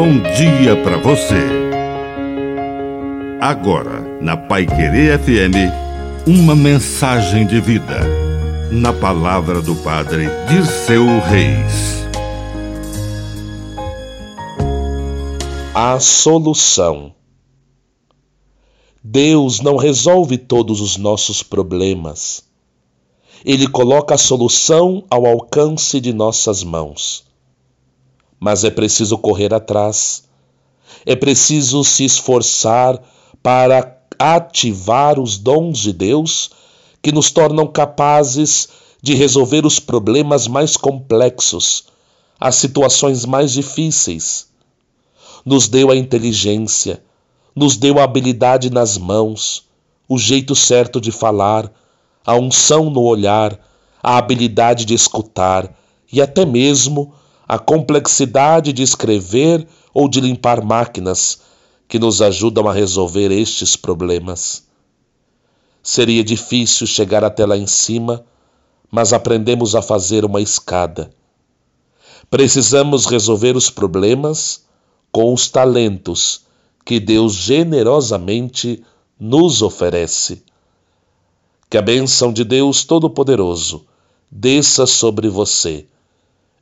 bom dia para você. Agora, na Pai Querer FM, uma mensagem de vida. Na palavra do Padre de seu Reis. A solução. Deus não resolve todos os nossos problemas. Ele coloca a solução ao alcance de nossas mãos mas é preciso correr atrás. É preciso se esforçar para ativar os dons de Deus que nos tornam capazes de resolver os problemas mais complexos, as situações mais difíceis. Nos deu a inteligência, nos deu a habilidade nas mãos, o jeito certo de falar, a unção no olhar, a habilidade de escutar e até mesmo a complexidade de escrever ou de limpar máquinas que nos ajudam a resolver estes problemas. Seria difícil chegar até lá em cima, mas aprendemos a fazer uma escada. Precisamos resolver os problemas com os talentos que Deus generosamente nos oferece. Que a bênção de Deus Todo-Poderoso desça sobre você